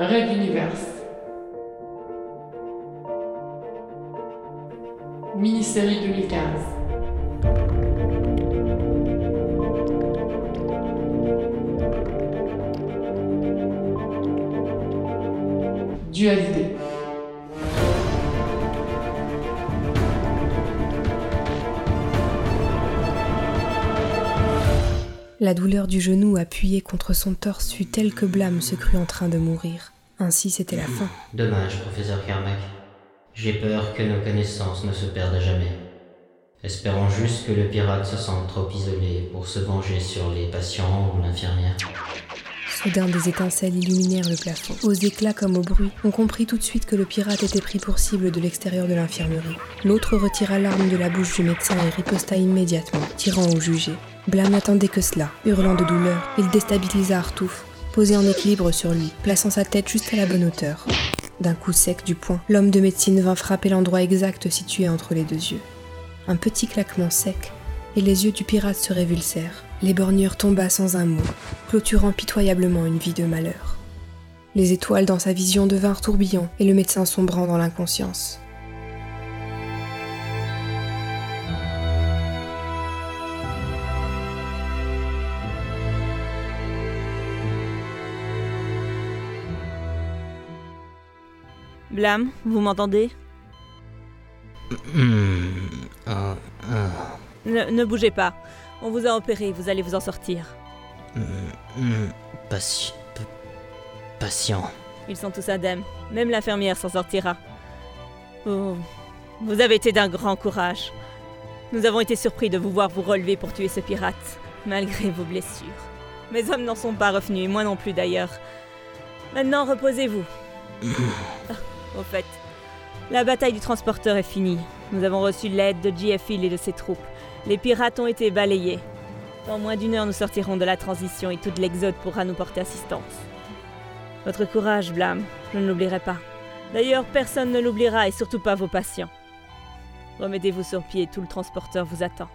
Red Universe. Mini-série 2015. Dualité. La douleur du genou appuyé contre son torse fut telle que Blâme se crut en train de mourir. Ainsi c'était la fin. Dommage, professeur Carmack. J'ai peur que nos connaissances ne se perdent à jamais. Espérons juste que le pirate se sente trop isolé pour se venger sur les patients ou l'infirmière. Soudain des étincelles illuminèrent le plafond. Aux éclats comme au bruit, on comprit tout de suite que le pirate était pris pour cible de l'extérieur de l'infirmerie. L'autre retira l'arme de la bouche du médecin et riposta immédiatement, tirant au jugé. Blam n'attendait que cela. Hurlant de douleur, il déstabilisa Artouf, posé en équilibre sur lui, plaçant sa tête juste à la bonne hauteur. D'un coup sec du poing, l'homme de médecine vint frapper l'endroit exact situé entre les deux yeux. Un petit claquement sec, et les yeux du pirate se révulsèrent. L'éborgneur tomba sans un mot, clôturant pitoyablement une vie de malheur. Les étoiles dans sa vision devinrent tourbillons, et le médecin sombrant dans l'inconscience. Blam, vous m'entendez? Hmm, ah, ah, ne, ne bougez pas. On vous a opéré, vous allez vous en sortir. hmm, hmm, pati- patient. Ils sont tous indemnes. Même l'infirmière s'en sortira. Vous, vous avez été d'un grand courage. Nous avons été surpris de vous voir vous relever pour tuer ce pirate, malgré vos blessures. Mes hommes n'en sont pas revenus, et moi non plus d'ailleurs. Maintenant, reposez-vous. Au fait, la bataille du transporteur est finie. Nous avons reçu l'aide de J.F. Hill et de ses troupes. Les pirates ont été balayés. Dans moins d'une heure, nous sortirons de la transition et toute l'Exode pourra nous porter assistance. Votre courage, Blam, je ne l'oublierai pas. D'ailleurs, personne ne l'oubliera et surtout pas vos patients. Remettez-vous sur pied, tout le transporteur vous attend.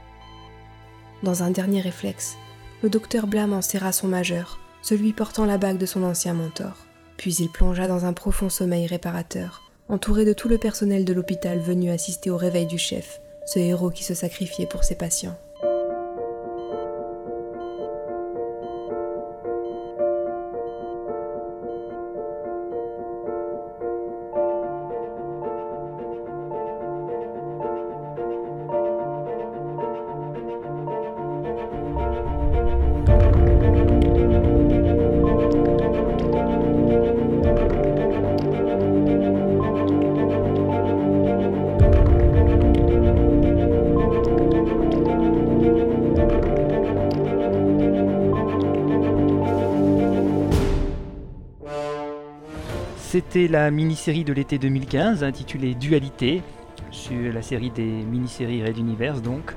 Dans un dernier réflexe, le docteur Blam en serra son majeur, celui portant la bague de son ancien mentor. Puis il plongea dans un profond sommeil réparateur, entouré de tout le personnel de l'hôpital venu assister au réveil du chef, ce héros qui se sacrifiait pour ses patients. C'était la mini-série de l'été 2015 intitulée Dualité, sur la série des mini-séries Red Universe donc.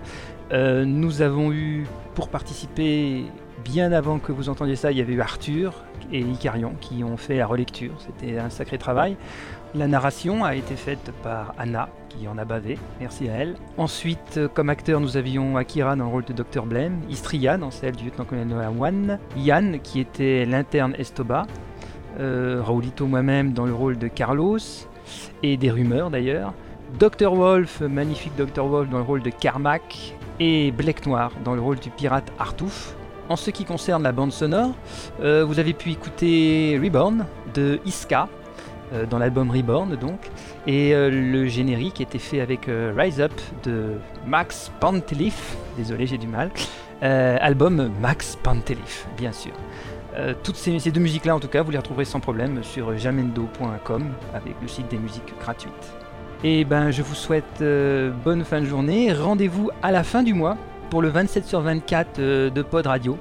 Euh, nous avons eu pour participer, bien avant que vous entendiez ça, il y avait eu Arthur et Icarion qui ont fait la relecture. C'était un sacré travail. La narration a été faite par Anna, qui en a bavé, merci à elle. Ensuite, euh, comme acteur, nous avions Akira dans le rôle de Dr. Blame, Istria dans celle du lieutenant-colonel One, Yann qui était l'interne Estoba, euh, Raoulito moi-même dans le rôle de Carlos, et des rumeurs d'ailleurs, Dr. Wolf, magnifique Dr. Wolf dans le rôle de Carmack, et Black Noir dans le rôle du pirate Artouf. En ce qui concerne la bande sonore, euh, vous avez pu écouter Reborn de Iska, euh, dans l'album Reborn donc, et le générique était fait avec Rise Up de Max Pantelif, désolé j'ai du mal, album Max Pantelif bien sûr. Euh, toutes ces, deux musiques-là, en tout cas, vous les retrouverez sans problème sur jamendo.com avec le site des musiques gratuites. Et ben, je vous souhaite euh, bonne fin de journée. Rendez-vous à la fin du mois pour le 27 sur 24 euh, de Pod Radio.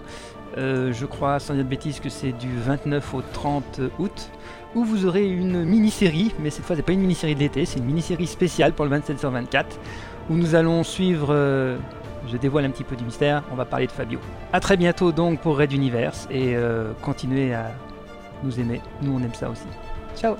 Je crois, sans dire de bêtises, que c'est du 29 au 30 août, où vous aurez une mini-série, mais cette fois, c'est pas une mini-série de l'été, c'est une mini-série spéciale pour le 27 sur 24, où nous allons suivre. Je dévoile un petit peu du mystère, on va parler de Fabio. A très bientôt donc pour Red Universe et euh, continuez à nous aimer, nous on aime ça aussi. Ciao